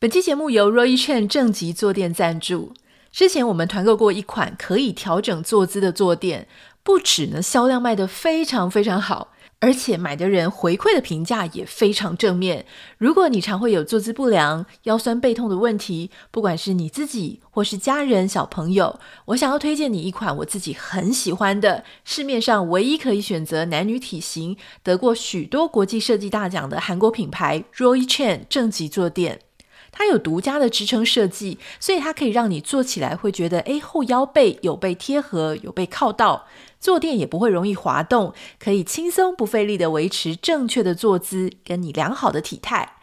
本期节目由 Roy Chen 正极坐垫赞助。之前我们团购过一款可以调整坐姿的坐垫，不止呢销量卖得非常非常好，而且买的人回馈的评价也非常正面。如果你常会有坐姿不良、腰酸背痛的问题，不管是你自己或是家人、小朋友，我想要推荐你一款我自己很喜欢的，市面上唯一可以选择男女体型、得过许多国际设计大奖的韩国品牌 Roy Chen 正极坐垫。它有独家的支撑设计，所以它可以让你坐起来会觉得，诶，后腰背有被贴合，有被靠到，坐垫也不会容易滑动，可以轻松不费力的维持正确的坐姿，跟你良好的体态。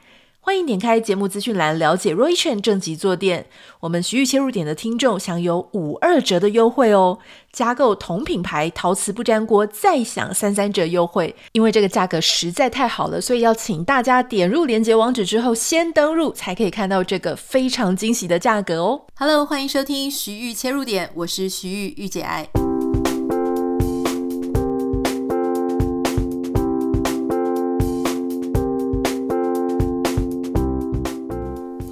欢迎点开节目资讯栏了解 Roychen 正极坐垫，我们徐玉切入点的听众享有五二折的优惠哦！加购同品牌陶瓷不粘锅再享三三折优惠。因为这个价格实在太好了，所以要请大家点入链接网址之后先登入，才可以看到这个非常惊喜的价格哦！Hello，欢迎收听徐玉切入点，我是徐玉玉姐爱。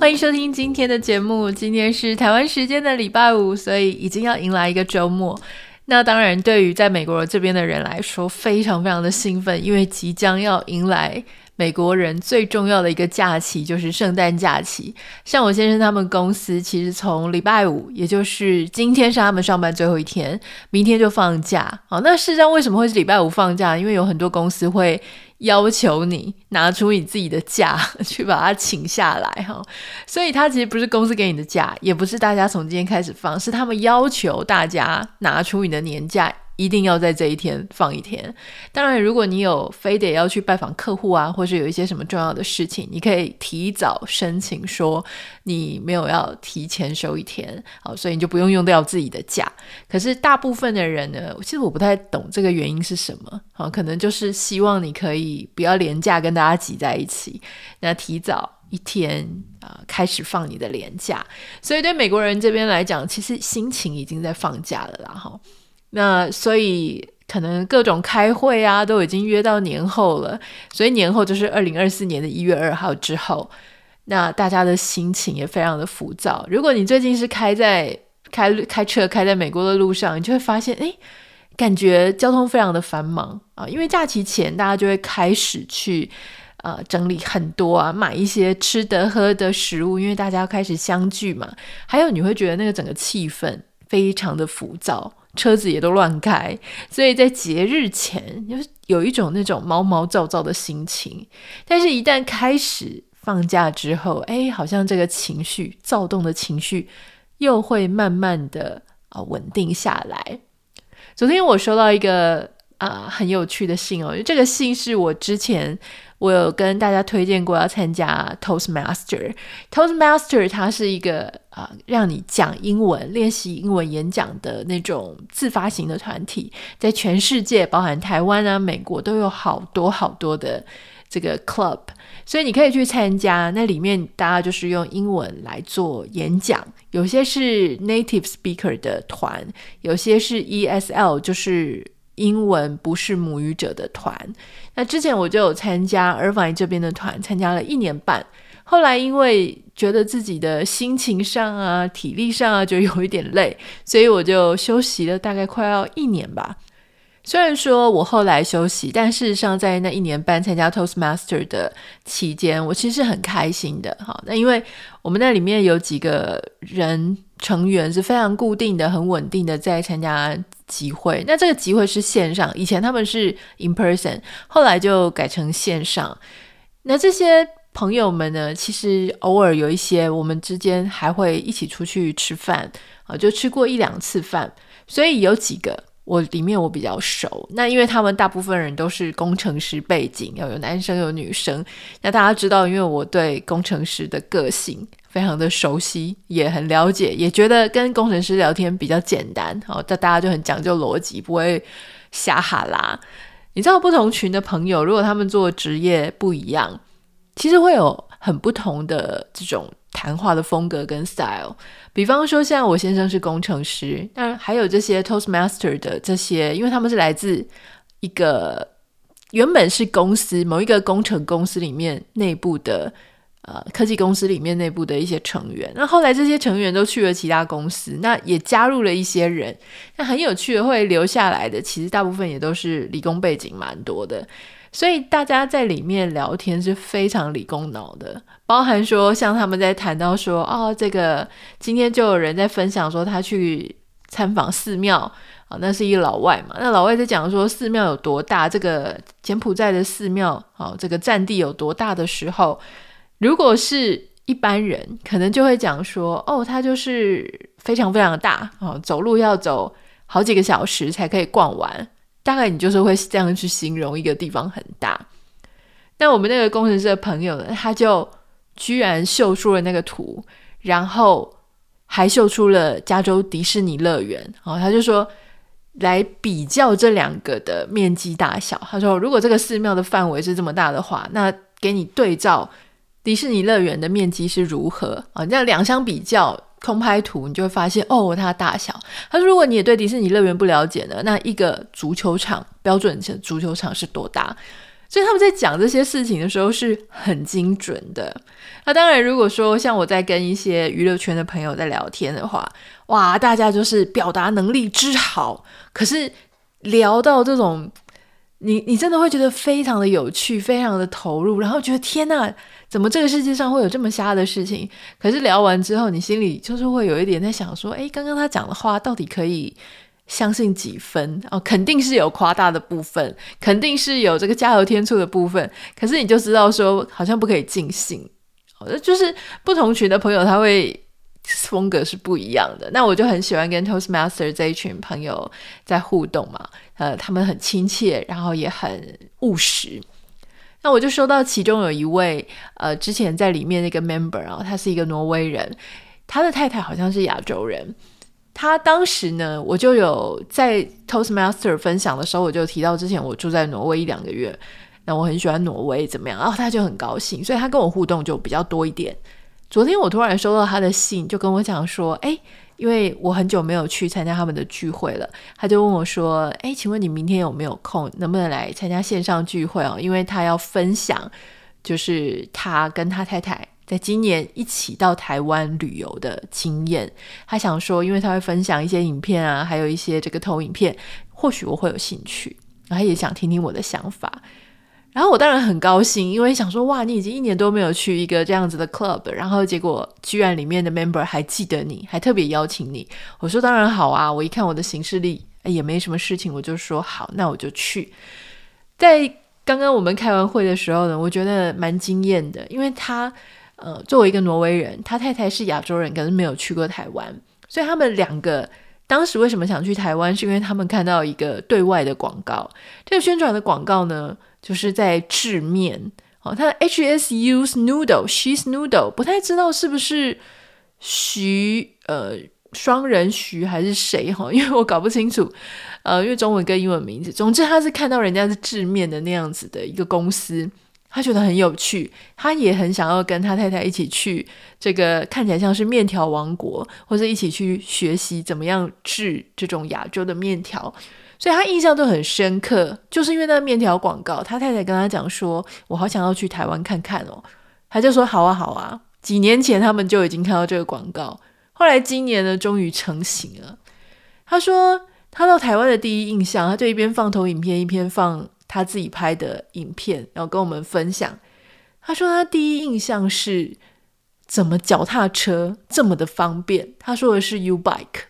欢迎收听今天的节目。今天是台湾时间的礼拜五，所以已经要迎来一个周末。那当然，对于在美国这边的人来说，非常非常的兴奋，因为即将要迎来美国人最重要的一个假期，就是圣诞假期。像我先生他们公司，其实从礼拜五，也就是今天是他们上班最后一天，明天就放假。好，那事实上为什么会是礼拜五放假？因为有很多公司会。要求你拿出你自己的假 去把它请下来哈，所以它其实不是公司给你的假，也不是大家从今天开始放，是他们要求大家拿出你的年假。一定要在这一天放一天。当然，如果你有非得要去拜访客户啊，或是有一些什么重要的事情，你可以提早申请说你没有要提前休一天，好，所以你就不用用掉自己的假。可是大部分的人呢，其实我不太懂这个原因是什么，好，可能就是希望你可以不要连假跟大家挤在一起，那提早一天啊，开始放你的连假。所以对美国人这边来讲，其实心情已经在放假了啦，哈。那所以可能各种开会啊，都已经约到年后了，所以年后就是二零二四年的一月二号之后，那大家的心情也非常的浮躁。如果你最近是开在开开车开在美国的路上，你就会发现，诶，感觉交通非常的繁忙啊，因为假期前大家就会开始去呃整理很多啊，买一些吃的喝的食物，因为大家要开始相聚嘛。还有你会觉得那个整个气氛非常的浮躁。车子也都乱开，所以在节日前就是有一种那种毛毛躁躁的心情。但是，一旦开始放假之后，哎，好像这个情绪躁动的情绪又会慢慢的啊稳定下来。昨天我收到一个啊很有趣的信哦，这个信是我之前。我有跟大家推荐过要参加 Toastmaster。Toastmaster 它是一个啊、让你讲英文、练习英文演讲的那种自发型的团体，在全世界，包含台湾啊、美国，都有好多好多的这个 club，所以你可以去参加。那里面大家就是用英文来做演讲，有些是 native speaker 的团，有些是 ESL，就是。英文不是母语者的团，那之前我就有参加 Irvine 这边的团，参加了一年半。后来因为觉得自己的心情上啊、体力上啊就有一点累，所以我就休息了大概快要一年吧。虽然说我后来休息，但事实上在那一年半参加 Toastmaster 的期间，我其实是很开心的。哈，那因为我们那里面有几个人成员是非常固定的、很稳定的在参加集会。那这个集会是线上，以前他们是 in person，后来就改成线上。那这些朋友们呢，其实偶尔有一些我们之间还会一起出去吃饭啊，就吃过一两次饭，所以有几个。我里面我比较熟，那因为他们大部分人都是工程师背景，要有男生有女生。那大家知道，因为我对工程师的个性非常的熟悉，也很了解，也觉得跟工程师聊天比较简单。好，这大家就很讲究逻辑，不会瞎哈拉。你知道，不同群的朋友，如果他们做职业不一样，其实会有很不同的这种。谈话的风格跟 style，比方说像我先生是工程师，那还有这些 Toastmaster 的这些，因为他们是来自一个原本是公司某一个工程公司里面内部的呃科技公司里面内部的一些成员。那后来这些成员都去了其他公司，那也加入了一些人。那很有趣的，会留下来的，其实大部分也都是理工背景蛮多的。所以大家在里面聊天是非常理工脑的，包含说像他们在谈到说，哦，这个今天就有人在分享说他去参访寺庙啊，哦，那是一个老外嘛，那老外在讲说寺庙有多大，这个柬埔寨的寺庙哦，这个占地有多大的时候，如果是一般人，可能就会讲说，哦，它就是非常非常大哦，走路要走好几个小时才可以逛完。大概你就是会这样去形容一个地方很大。那我们那个工程师的朋友呢，他就居然秀出了那个图，然后还秀出了加州迪士尼乐园。哦，他就说来比较这两个的面积大小。他说，如果这个寺庙的范围是这么大的话，那给你对照迪士尼乐园的面积是如何啊？这样两相比较。空拍图，你就会发现哦，它的大小。他说，如果你也对迪士尼乐园不了解呢，那一个足球场标准的足球场是多大？所以他们在讲这些事情的时候是很精准的。那当然，如果说像我在跟一些娱乐圈的朋友在聊天的话，哇，大家就是表达能力之好。可是聊到这种，你你真的会觉得非常的有趣，非常的投入，然后觉得天呐。怎么这个世界上会有这么瞎的事情？可是聊完之后，你心里就是会有一点在想说：诶，刚刚他讲的话到底可以相信几分？哦，肯定是有夸大的部分，肯定是有这个加油添醋的部分。可是你就知道说，好像不可以尽信。哦，就是不同群的朋友，他会 风格是不一样的。那我就很喜欢跟 Toastmaster 这一群朋友在互动嘛。呃，他们很亲切，然后也很务实。那我就收到其中有一位，呃，之前在里面那个 member 啊，他是一个挪威人，他的太太好像是亚洲人。他当时呢，我就有在 Toastmaster 分享的时候，我就提到之前我住在挪威一两个月，那我很喜欢挪威，怎么样？然后他就很高兴，所以他跟我互动就比较多一点。昨天我突然收到他的信，就跟我讲说，哎。因为我很久没有去参加他们的聚会了，他就问我说：“哎，请问你明天有没有空，能不能来参加线上聚会哦？因为他要分享，就是他跟他太太在今年一起到台湾旅游的经验。他想说，因为他会分享一些影片啊，还有一些这个投影片，或许我会有兴趣，然后他也想听听我的想法。”然后我当然很高兴，因为想说哇，你已经一年多没有去一个这样子的 club，然后结果居然里面的 member 还记得你，还特别邀请你。我说当然好啊，我一看我的行事历，也没什么事情，我就说好，那我就去。在刚刚我们开完会的时候呢，我觉得蛮惊艳的，因为他呃作为一个挪威人，他太太是亚洲人，可是没有去过台湾，所以他们两个当时为什么想去台湾，是因为他们看到一个对外的广告，这个宣传的广告呢。就是在制面哦，他 H S U S noodle she's noodle，不太知道是不是徐呃双人徐还是谁哈，因为我搞不清楚呃，因为中文跟英文名字，总之他是看到人家是制面的那样子的一个公司，他觉得很有趣，他也很想要跟他太太一起去这个看起来像是面条王国，或者一起去学习怎么样制这种亚洲的面条。所以他印象都很深刻，就是因为那个面条广告，他太太跟他讲说：“我好想要去台湾看看哦。”他就说：“好啊，好啊。”几年前他们就已经看到这个广告，后来今年呢，终于成型了。他说他到台湾的第一印象，他就一边放投影片，一边放他自己拍的影片，然后跟我们分享。他说他第一印象是怎么脚踏车这么的方便。他说的是 U Bike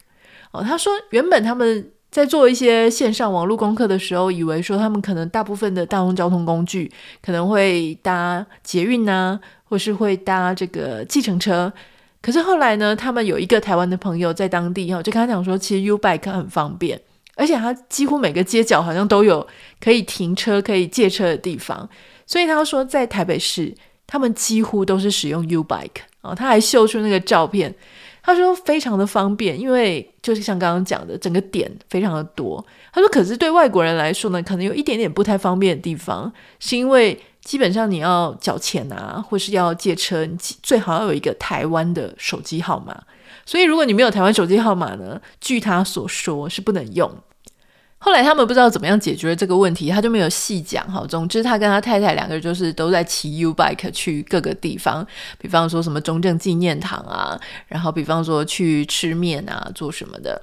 哦，他说原本他们。在做一些线上网络功课的时候，以为说他们可能大部分的大众交通工具可能会搭捷运啊，或是会搭这个计程车。可是后来呢，他们有一个台湾的朋友在当地哈，就跟他讲说，其实 U-Bike 很方便，而且他几乎每个街角好像都有可以停车、可以借车的地方。所以他说，在台北市，他们几乎都是使用 U-Bike 啊，他还秀出那个照片。他说非常的方便，因为就是像刚刚讲的，整个点非常的多。他说，可是对外国人来说呢，可能有一点点不太方便的地方，是因为基本上你要缴钱啊，或是要借车，你最好要有一个台湾的手机号码。所以如果你没有台湾手机号码呢，据他所说是不能用。后来他们不知道怎么样解决了这个问题，他就没有细讲哈。总之，他跟他太太两个人就是都在骑 U bike 去各个地方，比方说什么中正纪念堂啊，然后比方说去吃面啊，做什么的。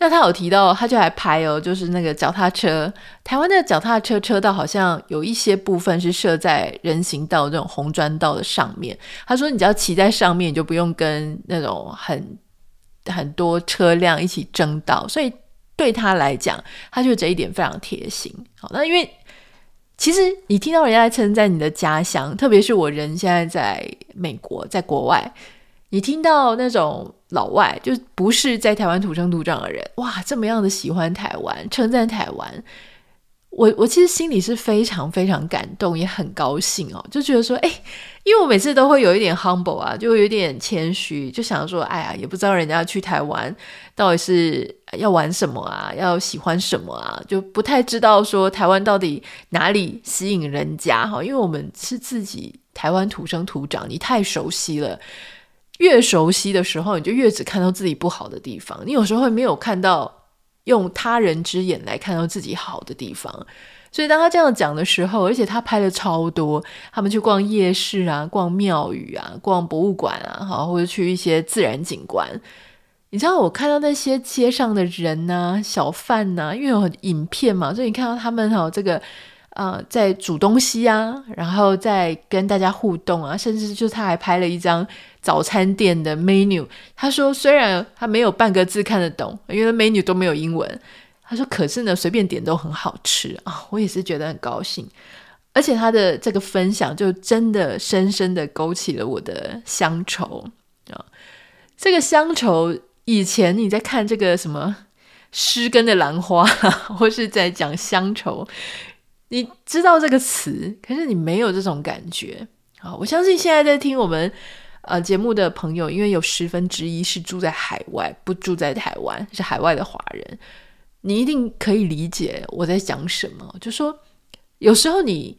那他有提到，他就还拍哦，就是那个脚踏车，台湾的脚踏车车道好像有一些部分是设在人行道这种红砖道的上面。他说，你只要骑在上面，你就不用跟那种很很多车辆一起争道。所以对他来讲，他就这一点非常贴心。好，那因为其实你听到人家称赞你的家乡，特别是我人现在在美国，在国外。你听到那种老外，就不是在台湾土生土长的人，哇，这么样的喜欢台湾，称赞台湾，我我其实心里是非常非常感动，也很高兴哦，就觉得说，哎，因为我每次都会有一点 humble 啊，就有点谦虚，就想说，哎呀，也不知道人家去台湾到底是要玩什么啊，要喜欢什么啊，就不太知道说台湾到底哪里吸引人家哈，因为我们是自己台湾土生土长，你太熟悉了。越熟悉的时候，你就越只看到自己不好的地方。你有时候会没有看到用他人之眼来看到自己好的地方。所以当他这样讲的时候，而且他拍了超多，他们去逛夜市啊，逛庙宇啊，逛博物馆啊，好，或者去一些自然景观。你知道我看到那些街上的人呐、小贩呐、因为有影片嘛，所以你看到他们哈这个。啊、在煮东西啊，然后在跟大家互动啊，甚至就他还拍了一张早餐店的 menu。他说，虽然他没有半个字看得懂，因为 menu 都没有英文。他说，可是呢，随便点都很好吃啊。我也是觉得很高兴，而且他的这个分享就真的深深的勾起了我的乡愁啊。这个乡愁，以前你在看这个什么诗根的兰花，或是在讲乡愁。你知道这个词，可是你没有这种感觉啊！我相信现在在听我们呃节目的朋友，因为有十分之一是住在海外，不住在台湾，是海外的华人，你一定可以理解我在讲什么。就说有时候你。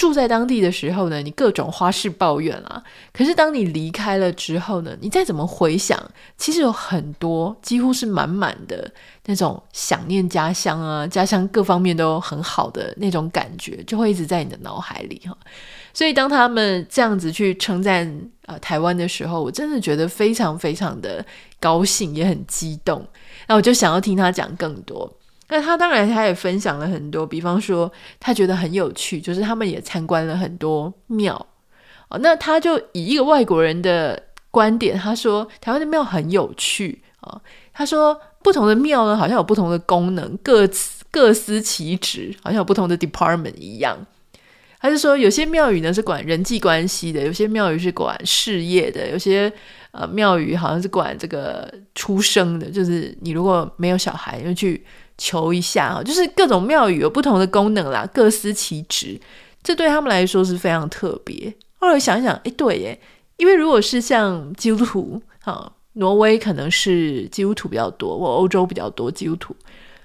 住在当地的时候呢，你各种花式抱怨啊。可是当你离开了之后呢，你再怎么回想，其实有很多几乎是满满的那种想念家乡啊，家乡各方面都很好的那种感觉，就会一直在你的脑海里哈。所以当他们这样子去称赞、呃、台湾的时候，我真的觉得非常非常的高兴，也很激动。那我就想要听他讲更多。那他当然，他也分享了很多，比方说他觉得很有趣，就是他们也参观了很多庙哦。那他就以一个外国人的观点，他说台湾的庙很有趣啊、哦。他说不同的庙呢，好像有不同的功能，各各司其职，好像有不同的 department 一样。他就说有些庙宇呢是管人际关系的，有些庙宇是管事业的，有些呃庙宇好像是管这个出生的，就是你如果没有小孩，就去。求一下啊，就是各种庙宇有不同的功能啦，各司其职，这对他们来说是非常特别。后来想想，哎，对耶，因为如果是像基督徒，哈，挪威可能是基督徒比较多，或欧洲比较多基督徒，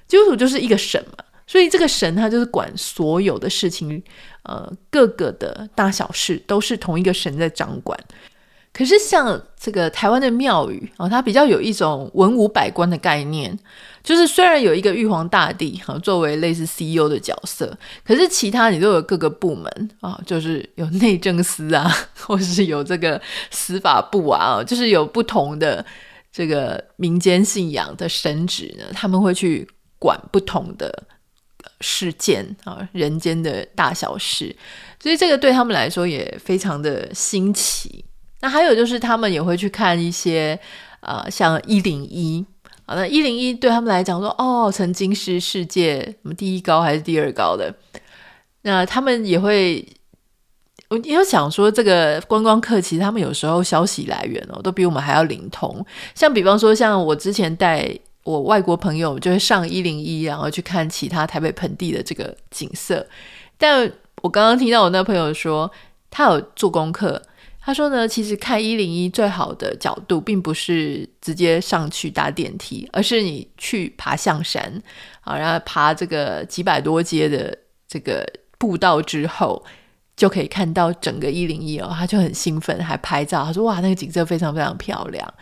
基督徒就是一个神嘛，所以这个神他就是管所有的事情，呃，各个的大小事都是同一个神在掌管。可是像这个台湾的庙宇啊，它比较有一种文武百官的概念。就是虽然有一个玉皇大帝哈，作为类似 CEO 的角色，可是其他你都有各个部门啊，就是有内政司啊，或者是有这个司法部啊，就是有不同的这个民间信仰的神职呢，他们会去管不同的事件啊，人间的大小事，所以这个对他们来说也非常的新奇。那还有就是他们也会去看一些啊，像一零一。啊，那一零一对他们来讲说，哦，曾经是世界什么第一高还是第二高的？那他们也会，我也有想说，这个观光客其实他们有时候消息来源哦，都比我们还要灵通。像比方说，像我之前带我外国朋友，就会上一零一，然后去看其他台北盆地的这个景色。但我刚刚听到我那朋友说，他有做功课。他说呢，其实看一零一最好的角度，并不是直接上去搭电梯，而是你去爬象山啊，然后爬这个几百多阶的这个步道之后，就可以看到整个一零一哦。他就很兴奋，还拍照。他说：“哇，那个景色非常非常漂亮。”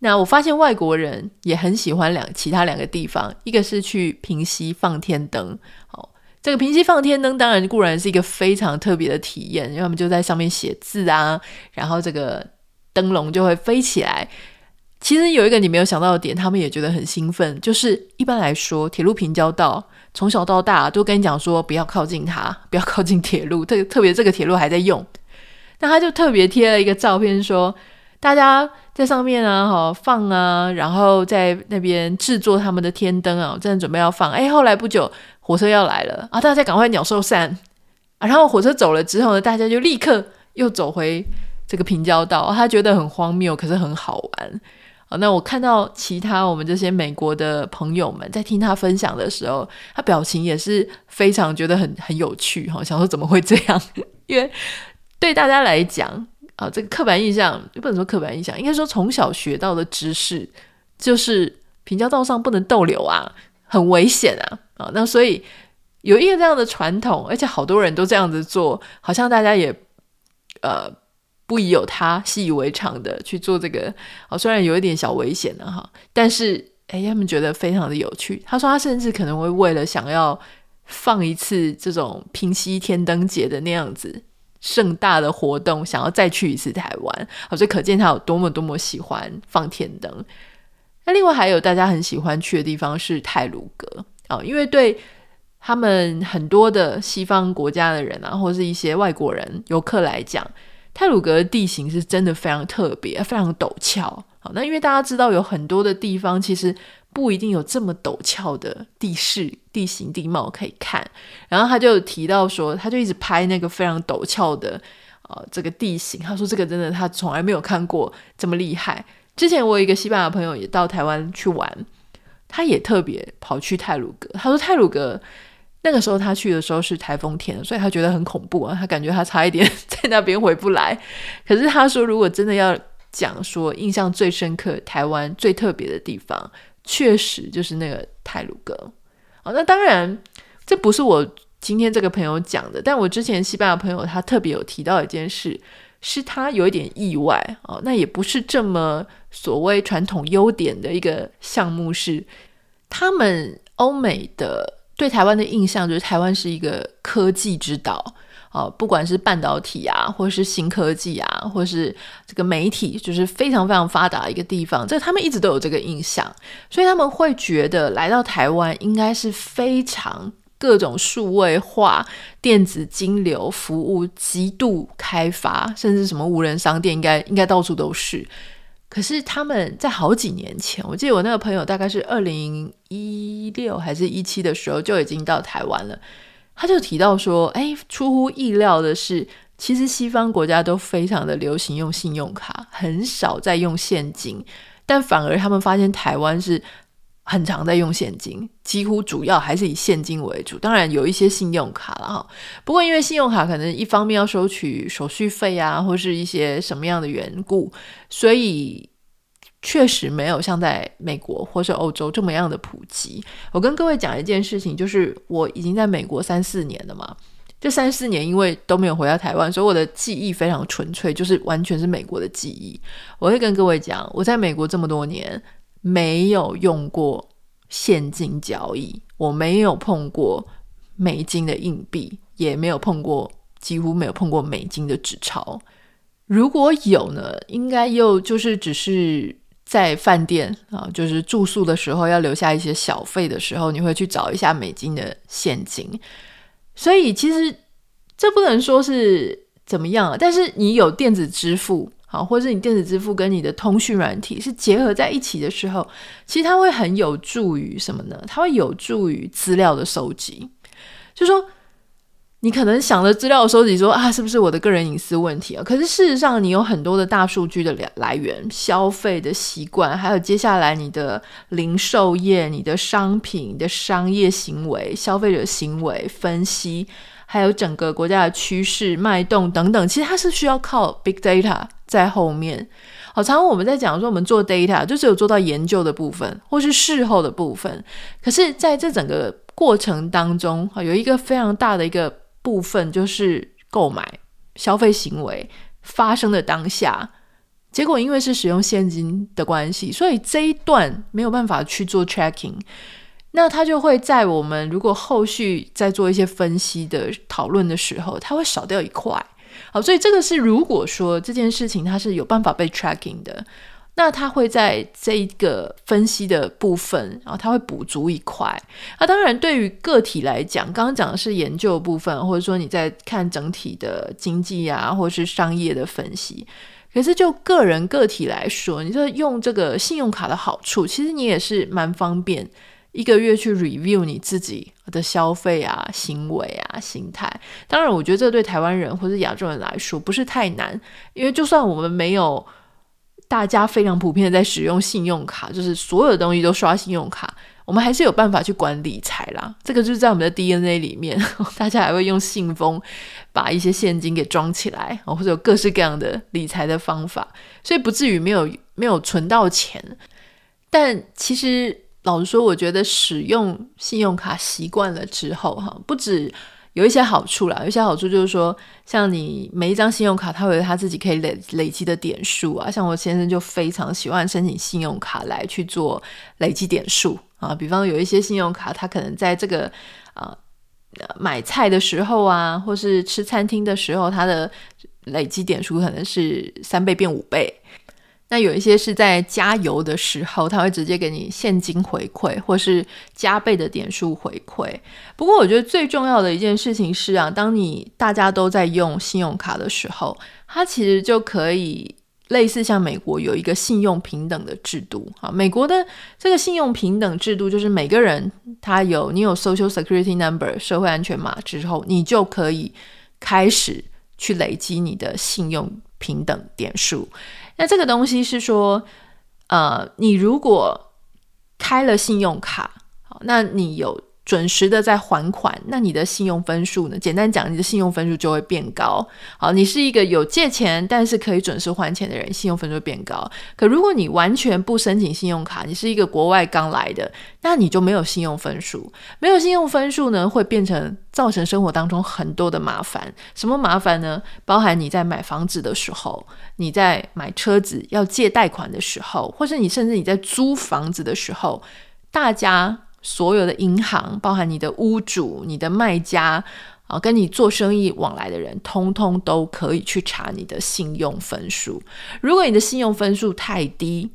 那我发现外国人也很喜欢两其他两个地方，一个是去平溪放天灯。好，这个平溪放天灯当然固然是一个非常特别的体验，因为他们就在上面写字啊，然后这个灯笼就会飞起来。其实有一个你没有想到的点，他们也觉得很兴奋，就是一般来说铁路平交道从小到大都跟你讲说不要靠近它，不要靠近铁路，特特别这个铁路还在用，那他就特别贴了一个照片说。大家在上面啊，哈放啊，然后在那边制作他们的天灯啊，正准备要放。哎，后来不久火车要来了啊，大家赶快鸟兽散啊。然后火车走了之后呢，大家就立刻又走回这个平交道。他觉得很荒谬，可是很好玩啊。那我看到其他我们这些美国的朋友们在听他分享的时候，他表情也是非常觉得很很有趣哈，想说怎么会这样？因为对大家来讲。啊，这个刻板印象不能说刻板印象，应该说从小学到的知识就是平交道上不能逗留啊，很危险啊！啊，那所以有一个这样的传统，而且好多人都这样子做，好像大家也呃不疑有他，习以为常的去做这个。哦，虽然有一点小危险的哈，但是哎，他们觉得非常的有趣。他说他甚至可能会为了想要放一次这种平溪天灯节的那样子。盛大的活动，想要再去一次台湾，好，所以可见他有多么多么喜欢放天灯。那另外还有大家很喜欢去的地方是泰鲁阁啊，因为对他们很多的西方国家的人啊，或是一些外国人游客来讲，泰鲁格的地形是真的非常特别，非常陡峭。好，那因为大家知道有很多的地方其实。不一定有这么陡峭的地势、地形、地貌可以看。然后他就提到说，他就一直拍那个非常陡峭的呃这个地形。他说这个真的他从来没有看过这么厉害。之前我有一个西班牙朋友也到台湾去玩，他也特别跑去泰鲁阁。他说泰鲁阁那个时候他去的时候是台风天，所以他觉得很恐怖啊，他感觉他差一点 在那边回不来。可是他说，如果真的要讲说印象最深刻、台湾最特别的地方。确实就是那个泰鲁阁，哦，那当然这不是我今天这个朋友讲的，但我之前西班牙朋友他特别有提到一件事，是他有一点意外哦，那也不是这么所谓传统优点的一个项目是，他们欧美的对台湾的印象就是台湾是一个科技之岛。哦，不管是半导体啊，或是新科技啊，或是这个媒体，就是非常非常发达的一个地方，这他们一直都有这个印象，所以他们会觉得来到台湾应该是非常各种数位化、电子金流服务极度开发，甚至什么无人商店应该应该到处都是。可是他们在好几年前，我记得我那个朋友大概是二零一六还是一七的时候就已经到台湾了。他就提到说：“哎，出乎意料的是，其实西方国家都非常的流行用信用卡，很少在用现金，但反而他们发现台湾是很常在用现金，几乎主要还是以现金为主。当然有一些信用卡了哈，不过因为信用卡可能一方面要收取手续费啊，或是一些什么样的缘故，所以。”确实没有像在美国或是欧洲这么样的普及。我跟各位讲一件事情，就是我已经在美国三四年了嘛。这三四年因为都没有回到台湾，所以我的记忆非常纯粹，就是完全是美国的记忆。我会跟各位讲，我在美国这么多年没有用过现金交易，我没有碰过美金的硬币，也没有碰过，几乎没有碰过美金的纸钞。如果有呢，应该又就是只是。在饭店啊，就是住宿的时候要留下一些小费的时候，你会去找一下美金的现金。所以其实这不能说是怎么样啊，但是你有电子支付啊，或是你电子支付跟你的通讯软体是结合在一起的时候，其实它会很有助于什么呢？它会有助于资料的收集，就说。你可能想着资料收集说啊，是不是我的个人隐私问题啊？可是事实上，你有很多的大数据的来源，消费的习惯，还有接下来你的零售业、你的商品、你的商业行为、消费者行为分析，还有整个国家的趋势脉动等等，其实它是需要靠 big data 在后面。好，常常我们在讲说，我们做 data 就只有做到研究的部分，或是事后的部分。可是在这整个过程当中，有一个非常大的一个。部分就是购买消费行为发生的当下，结果因为是使用现金的关系，所以这一段没有办法去做 tracking。那它就会在我们如果后续在做一些分析的讨论的时候，它会少掉一块。好，所以这个是如果说这件事情它是有办法被 tracking 的，那它会在这一个分析的部分，然后它会补足一块。那当然，对于个体来讲，刚刚讲的是研究部分，或者说你在看整体的经济啊，或者是商业的分析。可是就个人个体来说，你说用这个信用卡的好处，其实你也是蛮方便。一个月去 review 你自己的消费啊、行为啊、心态。当然，我觉得这对台湾人或是亚洲人来说不是太难，因为就算我们没有大家非常普遍的在使用信用卡，就是所有的东西都刷信用卡，我们还是有办法去管理财啦。这个就是在我们的 DNA 里面，大家还会用信封把一些现金给装起来，或者有各式各样的理财的方法，所以不至于没有没有存到钱。但其实。老实说，我觉得使用信用卡习惯了之后，哈，不止有一些好处啦。有一些好处就是说，像你每一张信用卡，它会有它自己可以累累积的点数啊。像我先生就非常喜欢申请信用卡来去做累积点数啊。比方有一些信用卡，它可能在这个啊买菜的时候啊，或是吃餐厅的时候，它的累积点数可能是三倍变五倍。那有一些是在加油的时候，他会直接给你现金回馈，或是加倍的点数回馈。不过，我觉得最重要的一件事情是啊，当你大家都在用信用卡的时候，它其实就可以类似像美国有一个信用平等的制度啊。美国的这个信用平等制度就是每个人他有你有 Social Security Number 社会安全码之后，你就可以开始去累积你的信用平等点数。那这个东西是说，呃，你如果开了信用卡，好，那你有准时的在还款，那你的信用分数呢？简单讲，你的信用分数就会变高。好，你是一个有借钱但是可以准时还钱的人，信用分数变高。可如果你完全不申请信用卡，你是一个国外刚来的，那你就没有信用分数。没有信用分数呢，会变成造成生活当中很多的麻烦。什么麻烦呢？包含你在买房子的时候，你在买车子要借贷款的时候，或者你甚至你在租房子的时候，大家。所有的银行，包含你的屋主、你的卖家啊，跟你做生意往来的人，通通都可以去查你的信用分数。如果你的信用分数太低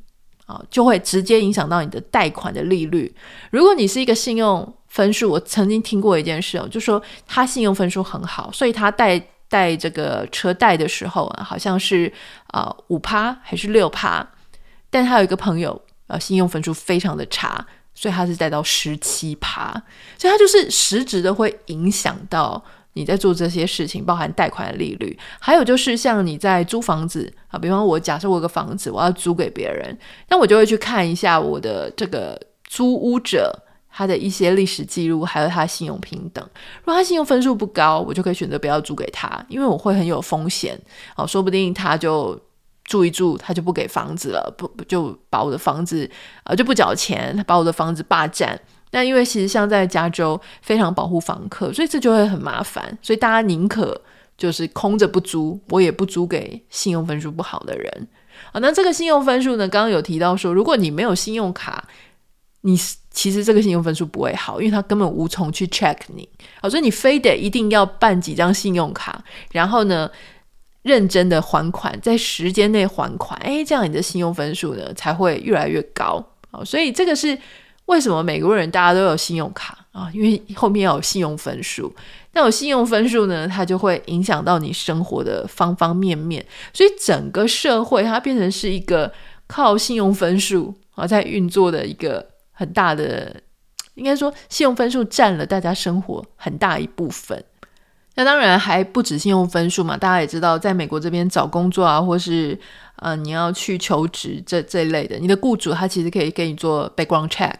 啊，就会直接影响到你的贷款的利率。如果你是一个信用分数，我曾经听过一件事哦，就说他信用分数很好，所以他贷贷这个车贷的时候啊，好像是啊五趴还是六趴，但他有一个朋友啊，信用分数非常的差。所以它是带到十七趴，所以它就是实质的会影响到你在做这些事情，包含贷款的利率，还有就是像你在租房子啊，比方我假设我有个房子我要租给别人，那我就会去看一下我的这个租屋者他的一些历史记录，还有他信用评等。如果他信用分数不高，我就可以选择不要租给他，因为我会很有风险哦，说不定他就。住一住，他就不给房子了，不就把我的房子呃就不缴钱，他把我的房子霸占。那因为其实像在加州非常保护房客，所以这就会很麻烦。所以大家宁可就是空着不租，我也不租给信用分数不好的人啊。那这个信用分数呢，刚刚有提到说，如果你没有信用卡，你其实这个信用分数不会好，因为他根本无从去 check 你啊。所以你非得一定要办几张信用卡，然后呢，认真的还款，在时间内还款，诶，这样你的信用分数呢才会越来越高。好，所以这个是为什么美国人大家都有信用卡啊？因为后面要有信用分数。那有信用分数呢，它就会影响到你生活的方方面面。所以整个社会它变成是一个靠信用分数啊在运作的一个很大的，应该说信用分数占了大家生活很大一部分。那当然还不止信用分数嘛，大家也知道，在美国这边找工作啊，或是呃你要去求职这这一类的，你的雇主他其实可以给你做 background check，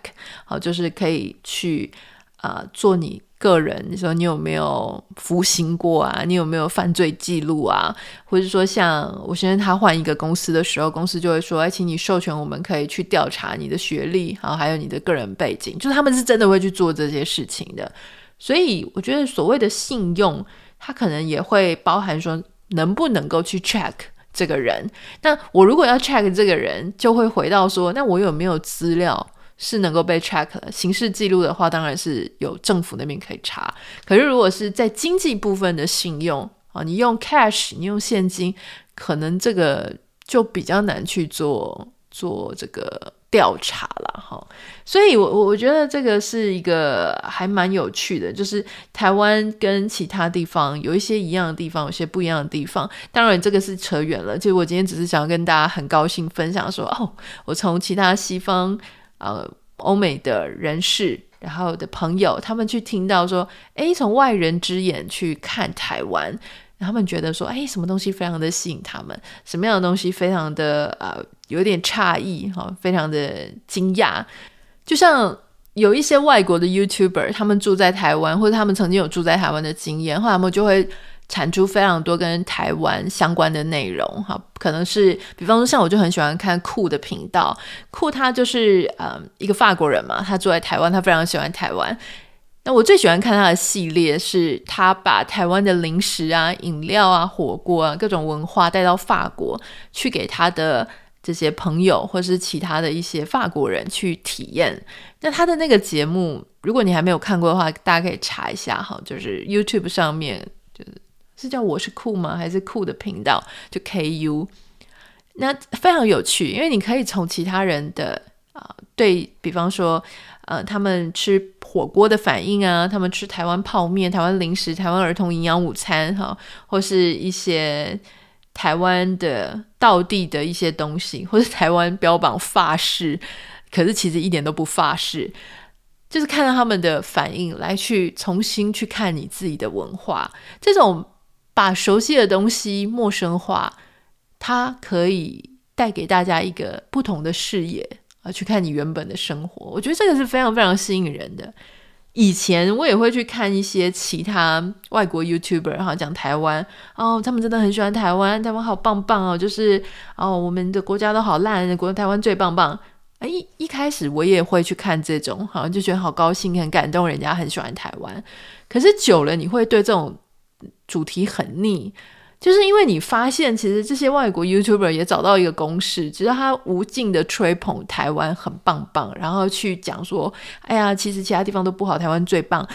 好，就是可以去啊、做你个人，你说你有没有服刑过啊，你有没有犯罪记录啊，或者说像我先生他换一个公司的时候，公司就会说，哎，请你授权我们可以去调查你的学历，然后还有你的个人背景，就是他们是真的会去做这些事情的。所以我觉得所谓的信用，它可能也会包含说能不能够去 check 这个人。那我如果要 check 这个人，就会回到说，那我有没有资料是能够被 check 的？刑事记录的话，当然是有政府那边可以查。可是如果是在经济部分的信用啊，你用 cash，你用现金，可能这个就比较难去做做这个。调查了哈，所以我我我觉得这个是一个还蛮有趣的，就是台湾跟其他地方有一些一样的地方，有些不一样的地方。当然这个是扯远了，其实我今天只是想要跟大家很高兴分享说，哦，我从其他西方呃欧美的人士，然后的朋友，他们去听到说，诶，从外人之眼去看台湾。他们觉得说，哎，什么东西非常的吸引他们？什么样的东西非常的呃，有点诧异哈，非常的惊讶。就像有一些外国的 YouTuber，他们住在台湾，或者他们曾经有住在台湾的经验，后来他们就会产出非常多跟台湾相关的内容哈。可能是，比方说，像我就很喜欢看酷的频道，酷他就是呃一个法国人嘛，他住在台湾，他非常喜欢台湾。那我最喜欢看他的系列，是他把台湾的零食啊、饮料啊、火锅啊各种文化带到法国去，给他的这些朋友或是其他的一些法国人去体验。那他的那个节目，如果你还没有看过的话，大家可以查一下哈，就是 YouTube 上面就是是叫我是酷吗？还是酷的频道？就 KU。那非常有趣，因为你可以从其他人的啊、呃，对比方说。呃，他们吃火锅的反应啊，他们吃台湾泡面、台湾零食、台湾儿童营养午餐，哈，或是一些台湾的道地的一些东西，或是台湾标榜法式，可是其实一点都不法式，就是看到他们的反应来去重新去看你自己的文化，这种把熟悉的东西陌生化，它可以带给大家一个不同的视野啊。去看你原本的生活，我觉得这个是非常非常吸引人的。以前我也会去看一些其他外国 YouTuber 哈，讲台湾哦，他们真的很喜欢台湾，台湾好棒棒哦，就是哦，我们的国家都好烂，国台湾最棒棒。哎，一一开始我也会去看这种，好像就觉得好高兴，很感动，人家很喜欢台湾。可是久了，你会对这种主题很腻。就是因为你发现，其实这些外国 YouTuber 也找到一个公式，只是他无尽的吹捧台湾很棒棒，然后去讲说，哎呀，其实其他地方都不好，台湾最棒，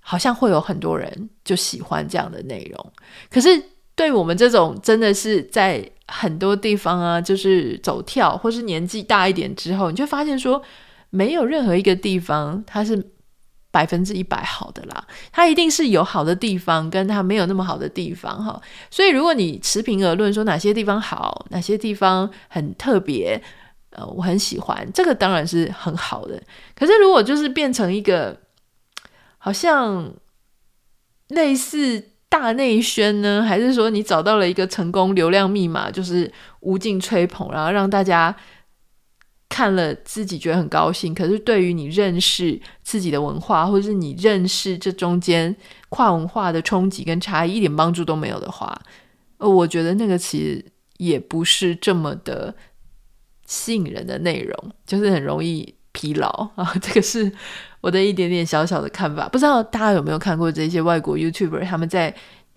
好像会有很多人就喜欢这样的内容。可是对我们这种真的是在很多地方啊，就是走跳，或是年纪大一点之后，你就发现说，没有任何一个地方它是。百分之一百好的啦，它一定是有好的地方，跟它没有那么好的地方哈。所以如果你持平而论，说哪些地方好，哪些地方很特别，呃，我很喜欢，这个当然是很好的。可是如果就是变成一个好像类似大内宣呢，还是说你找到了一个成功流量密码，就是无尽吹捧，然后让大家。看了自己觉得很高兴，可是对于你认识自己的文化，或者是你认识这中间跨文化的冲击跟差异，一点帮助都没有的话，呃，我觉得那个其实也不是这么的吸引人的内容，就是很容易疲劳 啊。这个是我的一点点小小的看法，不知道大家有没有看过这些外国 YouTuber 他们在。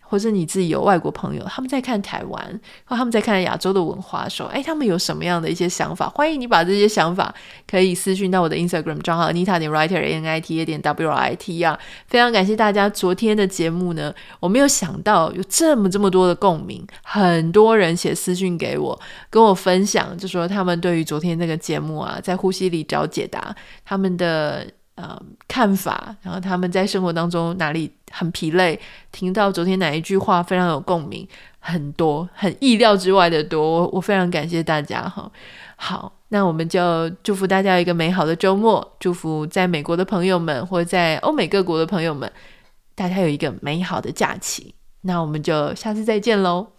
或者你自己有外国朋友，他们在看台湾，或他们在看亚洲的文化的时候，哎，他们有什么样的一些想法？欢迎你把这些想法可以私讯到我的 Instagram 账号 Anita 点 Writer N I T A 点 W R I T 啊！非常感谢大家昨天的节目呢，我没有想到有这么这么多的共鸣，很多人写私讯给我，跟我分享，就说他们对于昨天那个节目啊，在呼吸里找解答，他们的。呃，看法，然后他们在生活当中哪里很疲累，听到昨天哪一句话非常有共鸣，很多很意料之外的多，我非常感谢大家哈。好，那我们就祝福大家一个美好的周末，祝福在美国的朋友们或在欧美各国的朋友们，大家有一个美好的假期。那我们就下次再见喽。